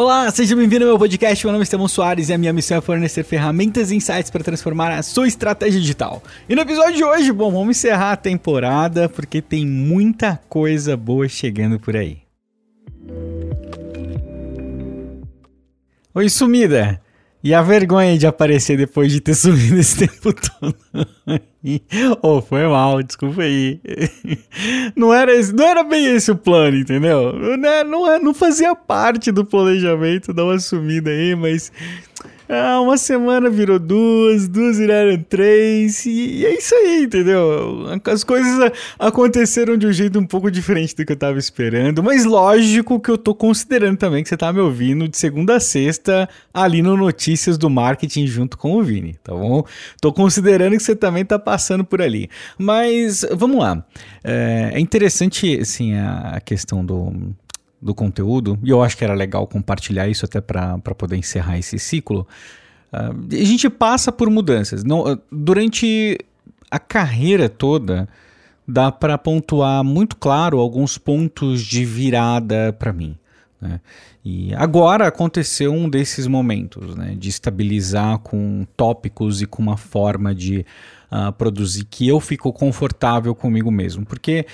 Olá, seja bem-vindo ao meu podcast. Meu nome é Estevão Soares e a minha missão é fornecer ferramentas e insights para transformar a sua estratégia digital. E no episódio de hoje, bom, vamos encerrar a temporada porque tem muita coisa boa chegando por aí. Oi, sumida! E a vergonha de aparecer depois de ter sumido esse tempo todo. oh, foi mal, desculpa aí. Não era, esse, não era bem esse o plano, entendeu? Não, é, não, é, não fazia parte do planejamento dar uma sumida aí, mas ah, uma semana virou duas, duas viraram três, e, é isso aí, entendeu? As coisas aconteceram de um jeito um pouco diferente do que eu tava esperando, mas lógico que eu tô considerando também que você tá me ouvindo de segunda a sexta ali no Notícias do Marketing junto com o Vini, tá bom? Tô considerando que você também tá passando por ali. Mas vamos lá. É, é interessante, assim, a questão do do conteúdo, e eu acho que era legal compartilhar isso até para poder encerrar esse ciclo. Uh, a gente passa por mudanças. Não, uh, durante a carreira toda, dá para pontuar muito claro alguns pontos de virada para mim. Né? E agora aconteceu um desses momentos, né? de estabilizar com tópicos e com uma forma de uh, produzir que eu fico confortável comigo mesmo. Porque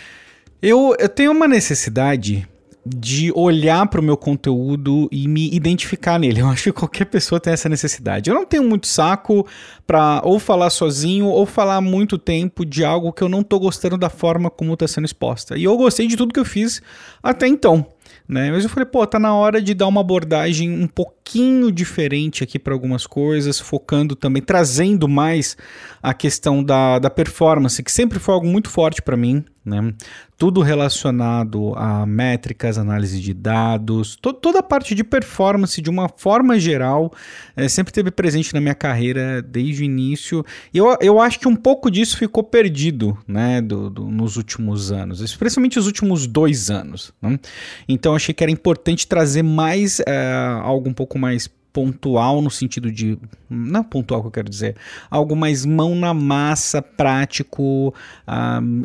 eu, eu tenho uma necessidade de olhar para o meu conteúdo e me identificar nele. Eu acho que qualquer pessoa tem essa necessidade. Eu não tenho muito saco para ou falar sozinho ou falar muito tempo de algo que eu não estou gostando da forma como está sendo exposta. E eu gostei de tudo que eu fiz até então. Né? Mas eu falei, pô, tá na hora de dar uma abordagem um pouquinho diferente aqui para algumas coisas, focando também, trazendo mais a questão da, da performance, que sempre foi algo muito forte para mim, né? Tudo relacionado a métricas, análise de dados, to toda a parte de performance de uma forma geral é, sempre teve presente na minha carreira desde o início. E eu, eu acho que um pouco disso ficou perdido né, do, do nos últimos anos, especialmente os últimos dois anos. Né? Então achei que era importante trazer mais é, algo um pouco mais pontual no sentido de. Não pontual que eu quero dizer. Algo mais mão na massa, prático. Um,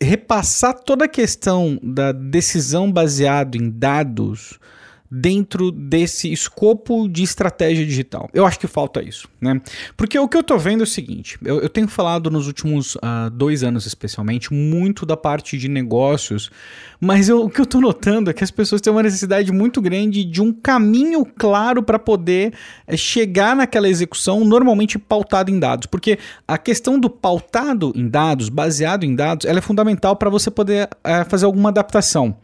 repassar toda a questão da decisão baseado em dados dentro desse escopo de estratégia digital. Eu acho que falta isso, né? Porque o que eu tô vendo é o seguinte: eu, eu tenho falado nos últimos uh, dois anos, especialmente, muito da parte de negócios, mas eu, o que eu tô notando é que as pessoas têm uma necessidade muito grande de um caminho claro para poder é, chegar naquela execução, normalmente pautado em dados. Porque a questão do pautado em dados, baseado em dados, ela é fundamental para você poder uh, fazer alguma adaptação.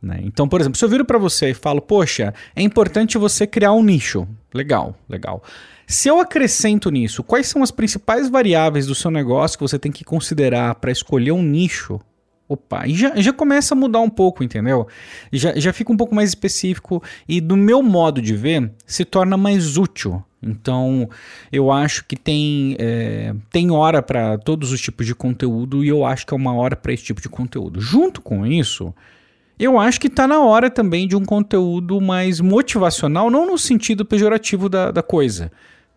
Né? Então, por exemplo, se eu viro para você e falo, poxa, é importante você criar um nicho. Legal, legal. Se eu acrescento nisso, quais são as principais variáveis do seu negócio que você tem que considerar para escolher um nicho? Opa, e já, já começa a mudar um pouco, entendeu? Já, já fica um pouco mais específico e, do meu modo de ver, se torna mais útil. Então, eu acho que tem, é, tem hora para todos os tipos de conteúdo e eu acho que é uma hora para esse tipo de conteúdo. Junto com isso, eu acho que está na hora também de um conteúdo mais motivacional, não no sentido pejorativo da, da coisa.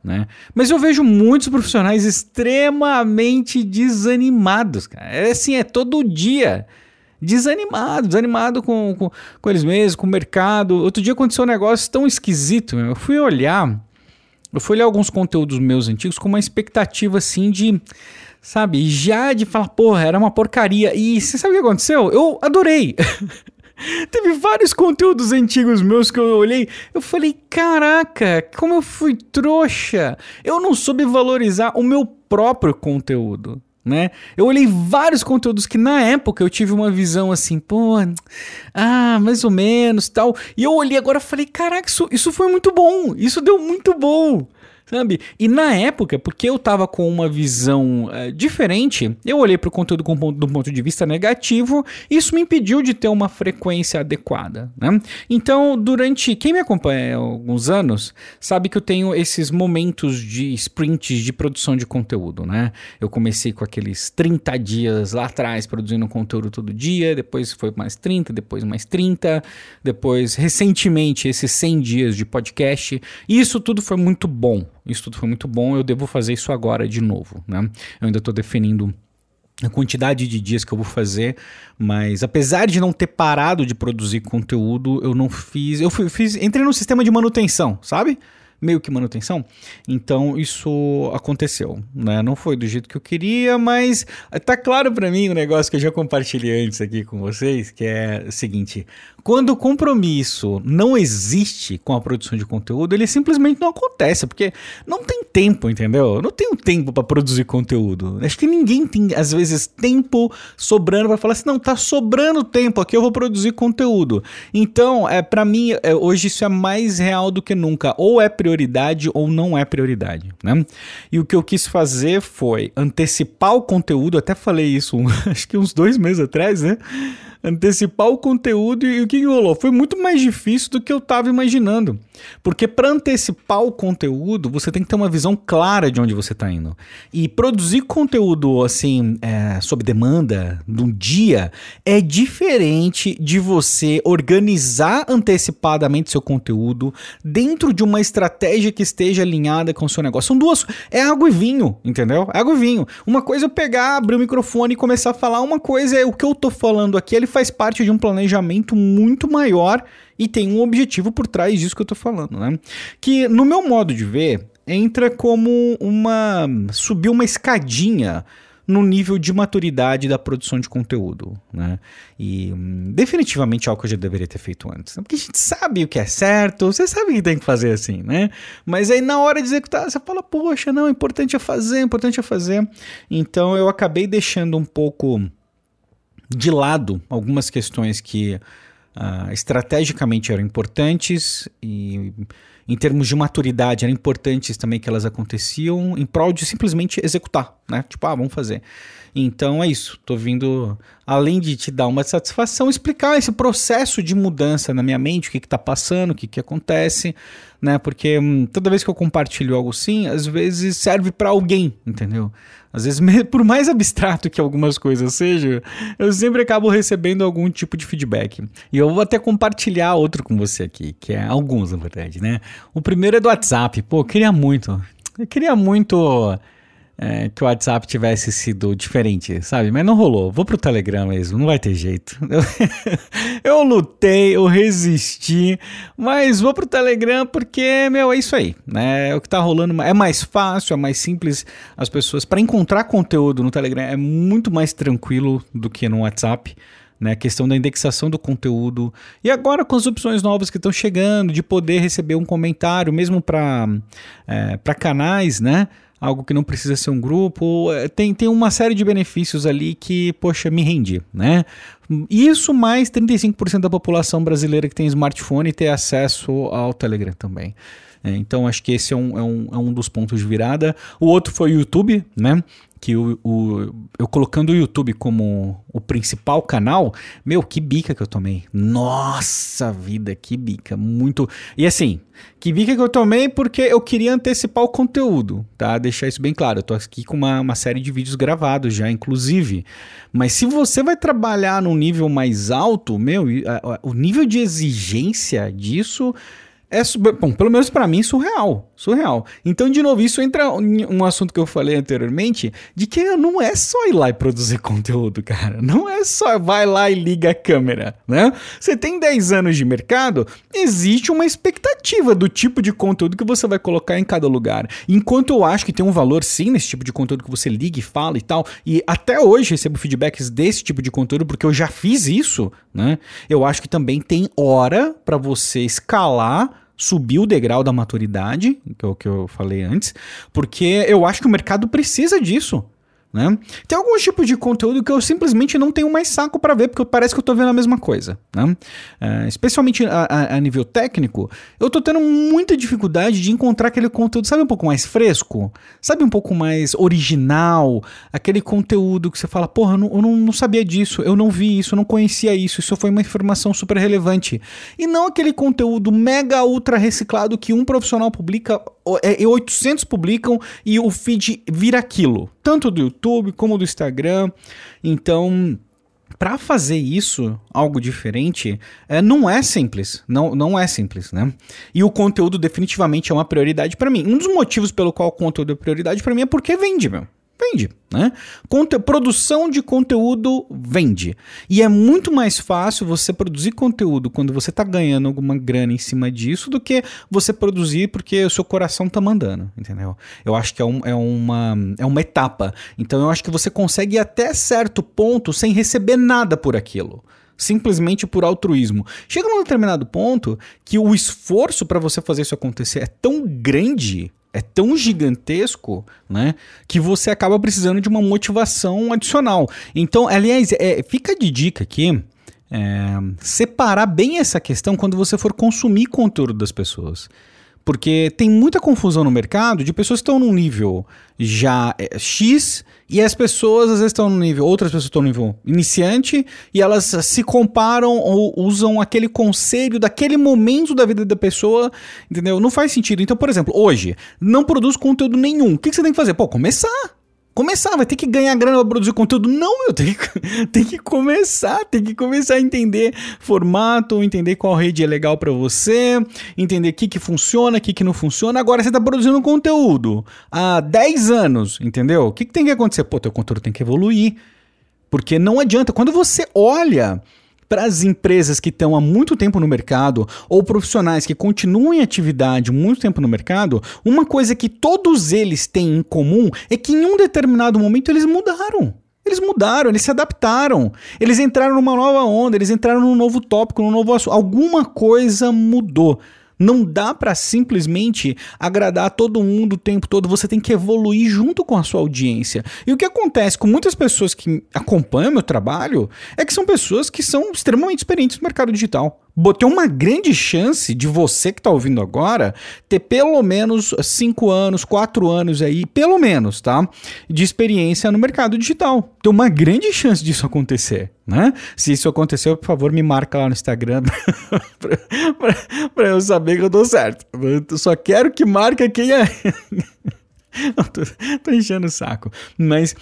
Né? Mas eu vejo muitos profissionais extremamente desanimados. Cara. É assim, é todo dia. Desanimado, desanimado com, com, com eles mesmos, com o mercado. Outro dia aconteceu um negócio tão esquisito. Meu. Eu fui olhar, eu fui olhar alguns conteúdos meus antigos com uma expectativa assim de sabe? Já de falar, porra, era uma porcaria. E você sabe o que aconteceu? Eu adorei. Teve vários conteúdos antigos meus que eu olhei, eu falei, caraca, como eu fui trouxa. Eu não soube valorizar o meu próprio conteúdo, né? Eu olhei vários conteúdos que na época eu tive uma visão assim, pô, ah, mais ou menos, tal. E eu olhei agora e falei, caraca, isso, isso foi muito bom. Isso deu muito bom sabe? E na época, porque eu tava com uma visão uh, diferente, eu olhei para o conteúdo com, do ponto de vista negativo, isso me impediu de ter uma frequência adequada, né? Então, durante quem me acompanha há alguns anos, sabe que eu tenho esses momentos de sprints de produção de conteúdo, né? Eu comecei com aqueles 30 dias lá atrás produzindo conteúdo todo dia, depois foi mais 30, depois mais 30, depois recentemente esses 100 dias de podcast. Isso tudo foi muito bom, isso tudo foi muito bom, eu devo fazer isso agora de novo, né? Eu ainda estou definindo a quantidade de dias que eu vou fazer, mas apesar de não ter parado de produzir conteúdo, eu não fiz, eu fiz, entrei no sistema de manutenção, sabe? Meio que manutenção. Então isso aconteceu, né? Não foi do jeito que eu queria, mas tá claro para mim o um negócio que eu já compartilhei antes aqui com vocês, que é o seguinte: quando o compromisso não existe com a produção de conteúdo, ele simplesmente não acontece, porque não tem tempo, entendeu? Eu não tenho tempo para produzir conteúdo. Acho que ninguém tem, às vezes, tempo sobrando para falar assim: não, tá sobrando tempo aqui, eu vou produzir conteúdo. Então, é, para mim, é, hoje isso é mais real do que nunca. Ou é prioridade ou não é prioridade, né? E o que eu quis fazer foi antecipar o conteúdo, até falei isso, acho que uns dois meses atrás, né? Antecipar o conteúdo e o que, rolou? Foi muito mais difícil do que eu estava imaginando. Porque para antecipar o conteúdo, você tem que ter uma visão clara de onde você está indo. E produzir conteúdo assim, é, sob demanda, num dia, é diferente de você organizar antecipadamente seu conteúdo dentro de uma estratégia que esteja alinhada com o seu negócio. São duas. É água e vinho, entendeu? É água e vinho. Uma coisa é eu pegar, abrir o microfone e começar a falar, uma coisa é o que eu tô falando aqui, ele faz parte de um planejamento muito maior e tem um objetivo por trás disso que eu tô falando, né? Que no meu modo de ver, entra como uma subir uma escadinha no nível de maturidade da produção de conteúdo, né? E hum, definitivamente algo que eu já deveria ter feito antes. Né? Porque a gente sabe o que é certo, você sabe que tem que fazer assim, né? Mas aí na hora de executar, você fala, poxa, não, importante é fazer, importante é fazer. Então eu acabei deixando um pouco de lado algumas questões que uh, estrategicamente eram importantes e em termos de maturidade eram importantes também que elas aconteciam em prol de simplesmente executar, né? Tipo, ah, vamos fazer. Então é isso. Tô vindo, além de te dar uma satisfação, explicar esse processo de mudança na minha mente, o que, que tá passando, o que, que acontece, né? Porque hum, toda vez que eu compartilho algo assim, às vezes serve para alguém, entendeu? Às vezes, por mais abstrato que algumas coisas sejam, eu sempre acabo recebendo algum tipo de feedback. E eu vou até compartilhar outro com você aqui, que é alguns, na verdade, né? O primeiro é do WhatsApp. Pô, queria muito. Eu queria muito é, que o WhatsApp tivesse sido diferente, sabe? Mas não rolou. Vou pro Telegram mesmo, não vai ter jeito. Eu, eu lutei, eu resisti, mas vou pro Telegram porque, meu, é isso aí, né? É o que tá rolando é mais fácil, é mais simples. As pessoas, para encontrar conteúdo no Telegram é muito mais tranquilo do que no WhatsApp. Né, a questão da indexação do conteúdo. E agora com as opções novas que estão chegando, de poder receber um comentário, mesmo para é, canais, né? Algo que não precisa ser um grupo. É, tem, tem uma série de benefícios ali que, poxa, me rendi, né? Isso mais 35% da população brasileira que tem smartphone ter acesso ao Telegram também. É, então acho que esse é um, é, um, é um dos pontos de virada. O outro foi o YouTube, né? Que o, o, eu colocando o YouTube como o principal canal, meu, que bica que eu tomei. Nossa vida, que bica. Muito. E assim, que bica que eu tomei porque eu queria antecipar o conteúdo, tá? Deixar isso bem claro. Eu tô aqui com uma, uma série de vídeos gravados já, inclusive. Mas se você vai trabalhar num nível mais alto, meu, o nível de exigência disso é, bom, pelo menos para mim, surreal. Surreal. Então, de novo, isso entra em um assunto que eu falei anteriormente, de que não é só ir lá e produzir conteúdo, cara. Não é só vai lá e liga a câmera, né? Você tem 10 anos de mercado, existe uma expectativa do tipo de conteúdo que você vai colocar em cada lugar. Enquanto eu acho que tem um valor sim nesse tipo de conteúdo que você liga e fala e tal, e até hoje recebo feedbacks desse tipo de conteúdo porque eu já fiz isso, né? Eu acho que também tem hora para você escalar subir o degrau da maturidade, que é o que eu falei antes, porque eu acho que o mercado precisa disso. Né? Tem alguns tipos de conteúdo que eu simplesmente não tenho mais saco para ver, porque parece que eu tô vendo a mesma coisa. Né? É, especialmente a, a, a, nível técnico, eu tô tendo muita dificuldade de encontrar aquele conteúdo, sabe, um pouco mais fresco? Sabe, um pouco mais original? Aquele conteúdo que você fala, porra, eu não, eu não sabia disso, eu não vi isso, eu não conhecia isso, isso foi uma informação super relevante. E não aquele conteúdo mega ultra reciclado que um profissional publica é, 800 publicam e o feed vira aquilo, tanto do YouTube como do Instagram. Então, para fazer isso, algo diferente, é, não é simples. Não, não é simples, né? E o conteúdo definitivamente é uma prioridade para mim. Um dos motivos pelo qual o conteúdo é prioridade para mim é porque vende, meu. Vende, né? Conte produção de conteúdo vende. E é muito mais fácil você produzir conteúdo quando você está ganhando alguma grana em cima disso do que você produzir porque o seu coração está mandando, entendeu? Eu acho que é, um, é, uma, é uma etapa. Então eu acho que você consegue ir até certo ponto sem receber nada por aquilo simplesmente por altruísmo. Chega num determinado ponto que o esforço para você fazer isso acontecer é tão grande, é tão gigantesco, né, que você acaba precisando de uma motivação adicional. Então, aliás, é, fica de dica aqui. É, separar bem essa questão quando você for consumir conteúdo das pessoas. Porque tem muita confusão no mercado de pessoas que estão num nível já é, X e as pessoas às vezes estão no nível, outras pessoas estão no nível iniciante e elas se comparam ou usam aquele conselho daquele momento da vida da pessoa, entendeu? Não faz sentido. Então, por exemplo, hoje, não produz conteúdo nenhum. O que, que você tem que fazer? Pô, começar começar, vai ter que ganhar grana para produzir conteúdo. Não, eu tenho que, que começar, tem que começar a entender formato, entender qual rede é legal para você, entender o que, que funciona, o que, que não funciona. Agora você está produzindo conteúdo há 10 anos, entendeu? O que, que tem que acontecer? Pô, teu conteúdo tem que evoluir. Porque não adianta, quando você olha para as empresas que estão há muito tempo no mercado ou profissionais que continuam em atividade muito tempo no mercado, uma coisa que todos eles têm em comum é que em um determinado momento eles mudaram. Eles mudaram, eles se adaptaram, eles entraram numa nova onda, eles entraram num novo tópico, num novo assunto. Alguma coisa mudou. Não dá para simplesmente agradar todo mundo o tempo todo, você tem que evoluir junto com a sua audiência. E o que acontece com muitas pessoas que acompanham meu trabalho é que são pessoas que são extremamente experientes no mercado digital tem uma grande chance de você que está ouvindo agora ter pelo menos 5 anos, 4 anos aí, pelo menos, tá? De experiência no mercado digital. Tem uma grande chance disso acontecer, né? Se isso aconteceu, por favor, me marca lá no Instagram para eu saber que eu dou certo. Eu só quero que marque quem é. tô, tô enchendo o saco. Mas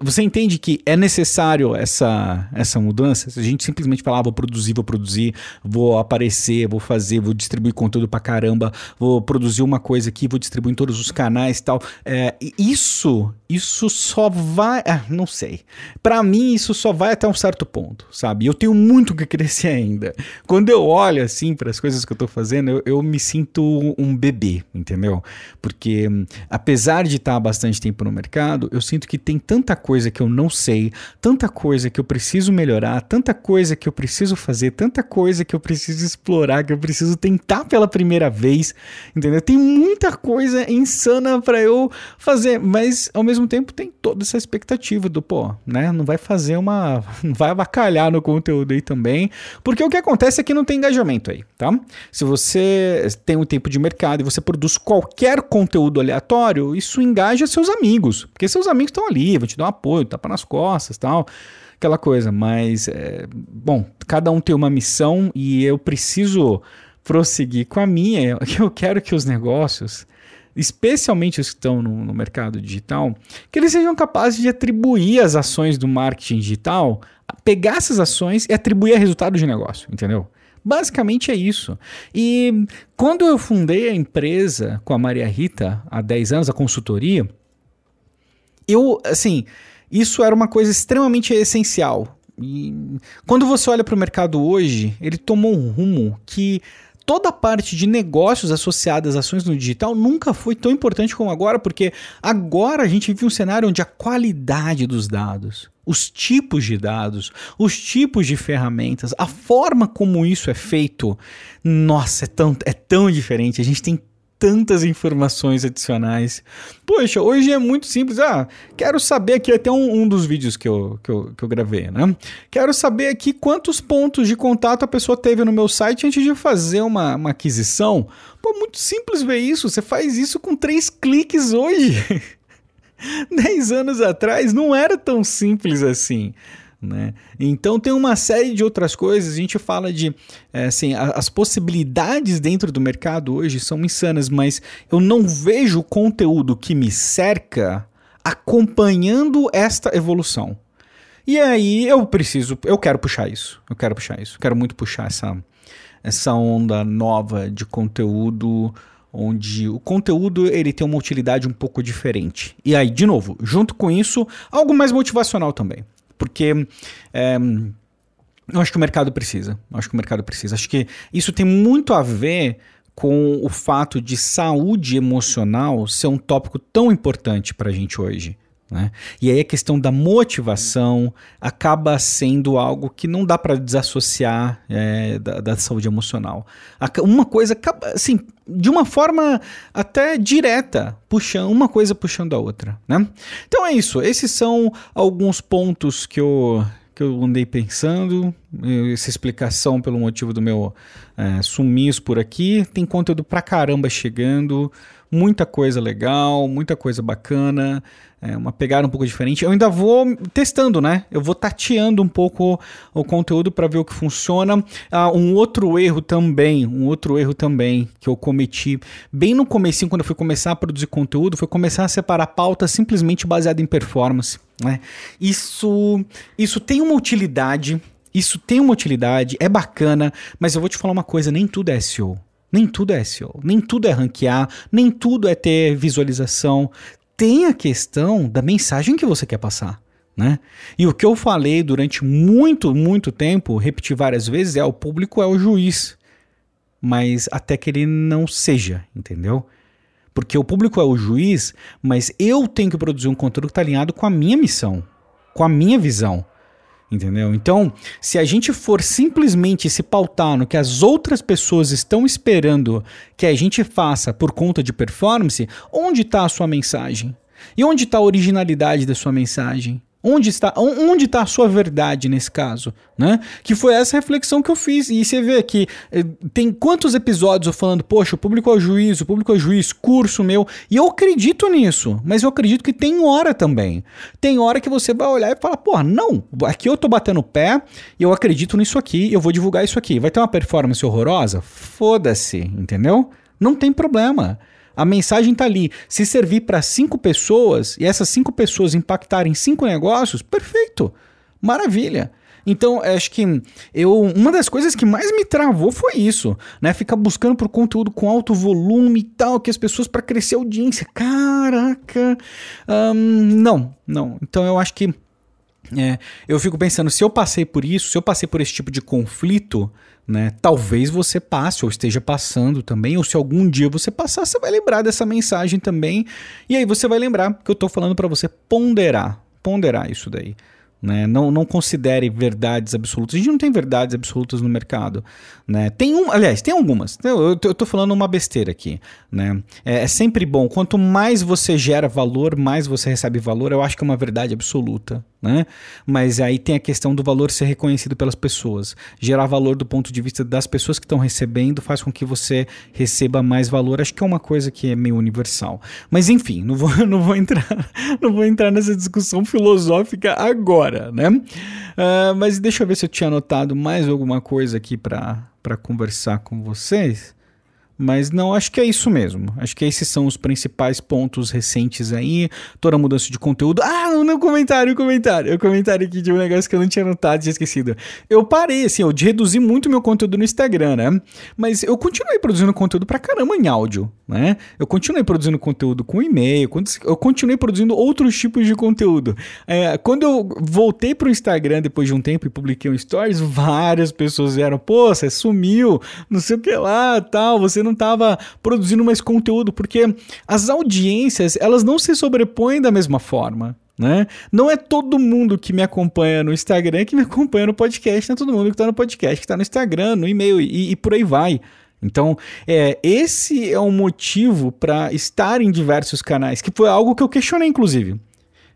você entende que é necessário essa, essa mudança? Se a gente simplesmente falar, ah, vou produzir, vou produzir, vou aparecer, vou fazer, vou distribuir conteúdo pra caramba, vou produzir uma coisa aqui, vou distribuir em todos os canais e tal. É, isso, isso só vai. Ah, não sei. Para mim, isso só vai até um certo ponto, sabe? Eu tenho muito que crescer ainda. Quando eu olho assim para as coisas que eu tô fazendo, eu, eu me sinto um bebê, entendeu? Porque apesar apesar de estar há bastante tempo no mercado, eu sinto que tem tanta coisa que eu não sei, tanta coisa que eu preciso melhorar, tanta coisa que eu preciso fazer, tanta coisa que eu preciso explorar, que eu preciso tentar pela primeira vez, entendeu? Tem muita coisa insana para eu fazer, mas ao mesmo tempo tem toda essa expectativa do, pô, né? Não vai fazer uma. Não vai avacalhar no conteúdo aí também, porque o que acontece é que não tem engajamento aí, tá? Se você tem um tempo de mercado e você produz qualquer conteúdo aleatório, isso engaja seus amigos, porque seus amigos estão ali, vão te dar um apoio, tapa nas costas tal, aquela coisa. Mas, é, bom, cada um tem uma missão e eu preciso prosseguir com a minha. Eu quero que os negócios, especialmente os que estão no, no mercado digital, que eles sejam capazes de atribuir as ações do marketing digital, pegar essas ações e atribuir a resultado de negócio, entendeu? Basicamente é isso. E quando eu fundei a empresa com a Maria Rita, há 10 anos, a consultoria, eu, assim, isso era uma coisa extremamente essencial. E quando você olha para o mercado hoje, ele tomou um rumo que toda a parte de negócios associadas às ações no digital nunca foi tão importante como agora, porque agora a gente vive um cenário onde a qualidade dos dados, os tipos de dados, os tipos de ferramentas, a forma como isso é feito, nossa, é tão, é tão diferente. A gente tem tantas informações adicionais. Poxa, hoje é muito simples. Ah, quero saber aqui, até um, um dos vídeos que eu, que, eu, que eu gravei, né? Quero saber aqui quantos pontos de contato a pessoa teve no meu site antes de fazer uma, uma aquisição. Pô, muito simples ver isso. Você faz isso com três cliques hoje. Dez anos atrás não era tão simples assim. Né? Então tem uma série de outras coisas. A gente fala de é, assim, as possibilidades dentro do mercado hoje são insanas, mas eu não vejo conteúdo que me cerca acompanhando esta evolução. E aí eu preciso, eu quero puxar isso. Eu quero puxar isso. Eu quero muito puxar essa essa onda nova de conteúdo onde o conteúdo ele tem uma utilidade um pouco diferente. E aí, de novo, junto com isso, algo mais motivacional também. Porque é, eu acho que o mercado precisa. Eu acho que o mercado precisa. Acho que isso tem muito a ver com o fato de saúde emocional ser um tópico tão importante para a gente hoje. Né? E aí a questão da motivação acaba sendo algo que não dá para desassociar é, da, da, saúde emocional. Uma coisa acaba, assim, de uma forma até direta, puxando uma coisa puxando a outra. Né? Então é isso. Esses são alguns pontos que eu que eu andei pensando, essa explicação pelo motivo do meu é, sumiço por aqui. Tem conteúdo pra caramba chegando, muita coisa legal, muita coisa bacana é, uma pegada um pouco diferente. Eu ainda vou testando, né? Eu vou tateando um pouco o conteúdo para ver o que funciona. Ah, um outro erro também, um outro erro também que eu cometi bem no começo, quando eu fui começar a produzir conteúdo, foi começar a separar pauta simplesmente baseada em performance. Né? Isso, isso tem uma utilidade. Isso tem uma utilidade, é bacana, mas eu vou te falar uma coisa: nem tudo é SEO. Nem tudo é SEO, nem tudo é ranquear, nem tudo é ter visualização tem a questão da mensagem que você quer passar. Né? E o que eu falei durante muito, muito tempo, repeti várias vezes, é o público é o juiz. Mas até que ele não seja, entendeu? Porque o público é o juiz, mas eu tenho que produzir um conteúdo que está alinhado com a minha missão, com a minha visão. Entendeu? Então, se a gente for simplesmente se pautar no que as outras pessoas estão esperando que a gente faça por conta de performance, onde está a sua mensagem? E onde está a originalidade da sua mensagem? Onde está, onde está a sua verdade nesse caso? Né? Que foi essa reflexão que eu fiz. E você vê que eh, tem quantos episódios eu falando, poxa, o público é o juiz, o público é o juiz, curso meu. E eu acredito nisso, mas eu acredito que tem hora também. Tem hora que você vai olhar e falar, porra, não, aqui eu tô batendo o pé eu acredito nisso aqui, eu vou divulgar isso aqui. Vai ter uma performance horrorosa? Foda-se, entendeu? Não tem problema. A mensagem está ali. Se servir para cinco pessoas e essas cinco pessoas impactarem cinco negócios, perfeito. Maravilha. Então, acho que eu uma das coisas que mais me travou foi isso, né? Ficar buscando por conteúdo com alto volume e tal, que as pessoas para crescer a audiência. Caraca. Um, não, não. Então eu acho que é, eu fico pensando, se eu passei por isso, se eu passei por esse tipo de conflito, né? Talvez você passe ou esteja passando também, ou se algum dia você passar, você vai lembrar dessa mensagem também. E aí você vai lembrar que eu estou falando para você ponderar, ponderar isso daí. Né? Não, não considere verdades absolutas. A gente não tem verdades absolutas no mercado. Né? Tem um, aliás, tem algumas. Eu, tô falando uma besteira aqui. Né? É, é, sempre bom. Quanto mais você gera valor, mais você recebe valor. Eu acho que é uma verdade absoluta. Né? Mas aí tem a questão do valor ser reconhecido pelas pessoas. Gerar valor do ponto de vista das pessoas que estão recebendo faz com que você receba mais valor. Acho que é uma coisa que é meio universal. Mas enfim, não vou, não vou entrar, não vou entrar nessa discussão filosófica agora agora, né? Uh, mas deixa eu ver se eu tinha anotado mais alguma coisa aqui para conversar com vocês. Mas não, acho que é isso mesmo. Acho que esses são os principais pontos recentes aí. Toda a mudança de conteúdo. Ah, no comentário, comentário. O comentário aqui de um negócio que eu não tinha notado, tinha esquecido. Eu parei, assim, eu de reduzir muito meu conteúdo no Instagram, né? Mas eu continuei produzindo conteúdo pra caramba em áudio, né? Eu continuei produzindo conteúdo com e-mail, eu continuei produzindo outros tipos de conteúdo. É, quando eu voltei pro Instagram depois de um tempo e publiquei um stories, várias pessoas vieram, pô, você sumiu, não sei o que lá, tal, você não não estava produzindo mais conteúdo, porque as audiências, elas não se sobrepõem da mesma forma. Né? Não é todo mundo que me acompanha no Instagram que me acompanha no podcast, não é todo mundo que está no podcast que está no Instagram, no e-mail e, e por aí vai. Então, é, esse é um motivo para estar em diversos canais, que foi algo que eu questionei, inclusive.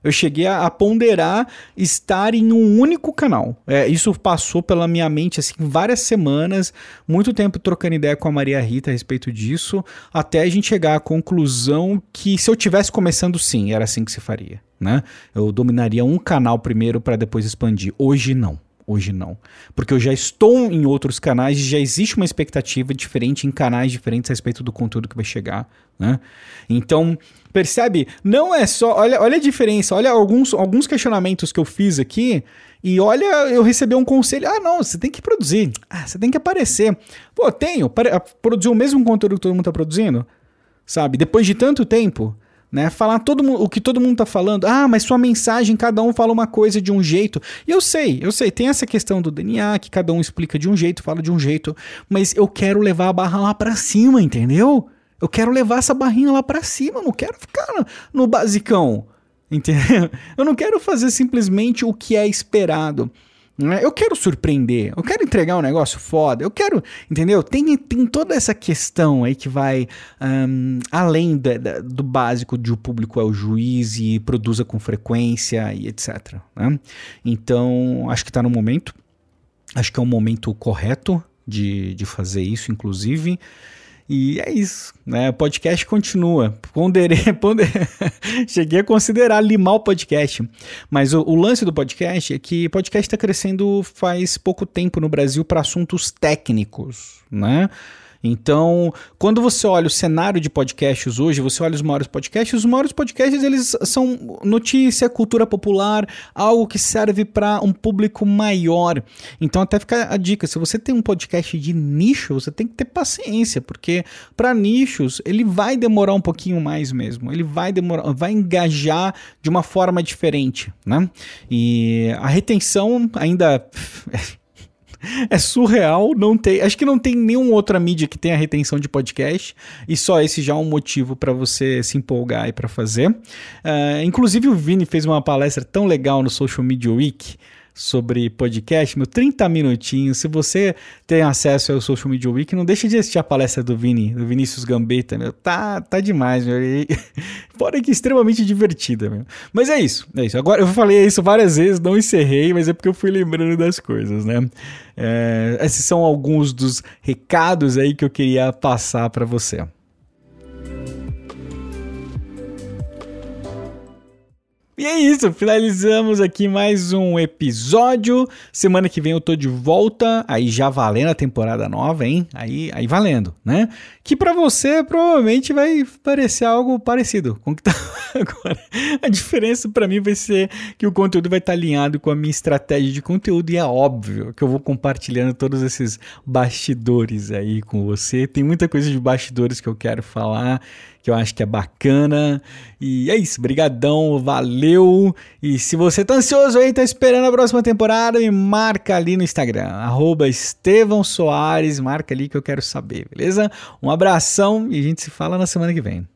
Eu cheguei a, a ponderar estar em um único canal. É, isso passou pela minha mente assim várias semanas, muito tempo trocando ideia com a Maria Rita a respeito disso, até a gente chegar à conclusão que se eu tivesse começando sim, era assim que se faria, né? Eu dominaria um canal primeiro para depois expandir. Hoje não. Hoje não. Porque eu já estou em outros canais e já existe uma expectativa diferente em canais diferentes a respeito do conteúdo que vai chegar. Né? Então, percebe? Não é só. Olha, olha a diferença, olha alguns, alguns questionamentos que eu fiz aqui. E olha, eu recebi um conselho. Ah, não, você tem que produzir. Ah, você tem que aparecer. Pô, tenho. Produzir o mesmo conteúdo que todo mundo está produzindo? sabe? Depois de tanto tempo, né? Falar todo o que todo mundo tá falando. Ah, mas sua mensagem, cada um fala uma coisa de um jeito. E eu sei, eu sei, tem essa questão do DNA, que cada um explica de um jeito, fala de um jeito, mas eu quero levar a barra lá para cima, entendeu? Eu quero levar essa barrinha lá para cima, não quero ficar no basicão. Entendeu? Eu não quero fazer simplesmente o que é esperado. Né? Eu quero surpreender, eu quero entregar um negócio foda, eu quero, entendeu? Tem, tem toda essa questão aí que vai um, além da, da, do básico de o público é o juiz e produza com frequência e etc. Né? Então, acho que está no momento, acho que é um momento correto de, de fazer isso, inclusive. E é isso, né? O podcast continua. Ponderei, ponderei. Cheguei a considerar limar o podcast. Mas o, o lance do podcast é que podcast está crescendo faz pouco tempo no Brasil para assuntos técnicos, né? Então, quando você olha o cenário de podcasts hoje, você olha os maiores podcasts, os maiores podcasts eles são notícia, cultura popular, algo que serve para um público maior. Então, até fica a dica, se você tem um podcast de nicho, você tem que ter paciência, porque para nichos ele vai demorar um pouquinho mais mesmo. Ele vai demorar, vai engajar de uma forma diferente, né? E a retenção ainda é surreal, não tem. Acho que não tem nenhuma outra mídia que tenha retenção de podcast e só esse já é um motivo para você se empolgar e para fazer. Uh, inclusive o Vini fez uma palestra tão legal no Social Media Week sobre podcast, meu 30 minutinhos. Se você tem acesso ao Social Media Week, não deixe de assistir a palestra do Vini, do Vinícius Gambetta, meu. Tá, tá demais, meu. E, fora que extremamente divertida, meu. Mas é isso, é isso. Agora eu falei isso várias vezes, não encerrei, mas é porque eu fui lembrando das coisas, né? É, esses são alguns dos recados aí que eu queria passar para você. E é isso, finalizamos aqui mais um episódio. Semana que vem eu tô de volta, aí já valendo a temporada nova, hein? Aí, aí valendo, né? Que para você provavelmente vai parecer algo parecido com o que tá agora. A diferença para mim vai ser que o conteúdo vai estar tá alinhado com a minha estratégia de conteúdo e é óbvio que eu vou compartilhando todos esses bastidores aí com você. Tem muita coisa de bastidores que eu quero falar que eu acho que é bacana. E é isso, brigadão, valeu. E se você tá ansioso aí, tá esperando a próxima temporada, me marca ali no Instagram, arroba Estevão Soares, marca ali que eu quero saber, beleza? Um abração e a gente se fala na semana que vem.